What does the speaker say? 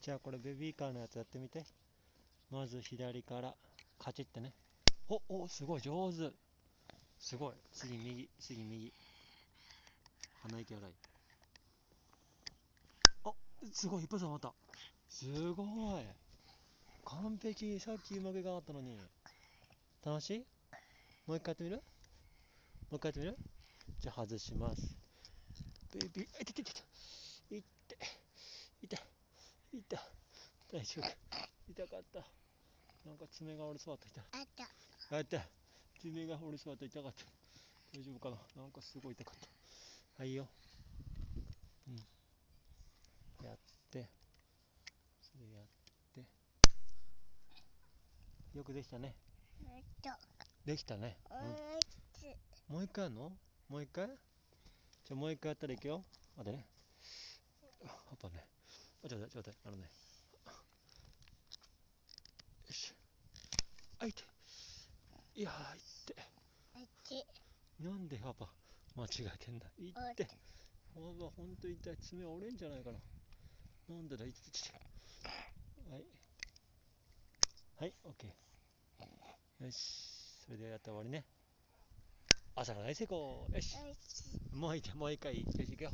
じゃあこれベビーカーのやつやってみて。まず左からカチッてね。お、お、すごい上手。すごい。次右、次右。鼻息荒い。あ、すごい、一発はまった。すごい。完璧。さっきうまくいかなかったのに。楽しい？もう一回やってみる？もう一回やってみる？じゃあ外します。ベビー、あ、いてててて。大丈夫か。痛かった。なんか爪が折れそうだった。あった。痛あった。爪が折れそうだった。痛かった。大丈夫かななんかすごい痛かった。はいよ。うん。やって。それやって。よくできたね。えっと、できたね。おうん。もう一回やんの？もう一回？じゃあもう一回やったらいくよ。待ってね。やっぱね。あ、ちょうだい、ちょうだい。あのね。よし。あ、いて。いやー、いって。あっち。なんでパパ、間違えてんだ。いおって。パパ、ほんと痛い。爪折れんじゃないかな。なんでだ、いててて。はい。はい、オッケー。よし。それでやったら終わりね。朝が大成功。よし。もう一回、もう一回。よし、行くよ。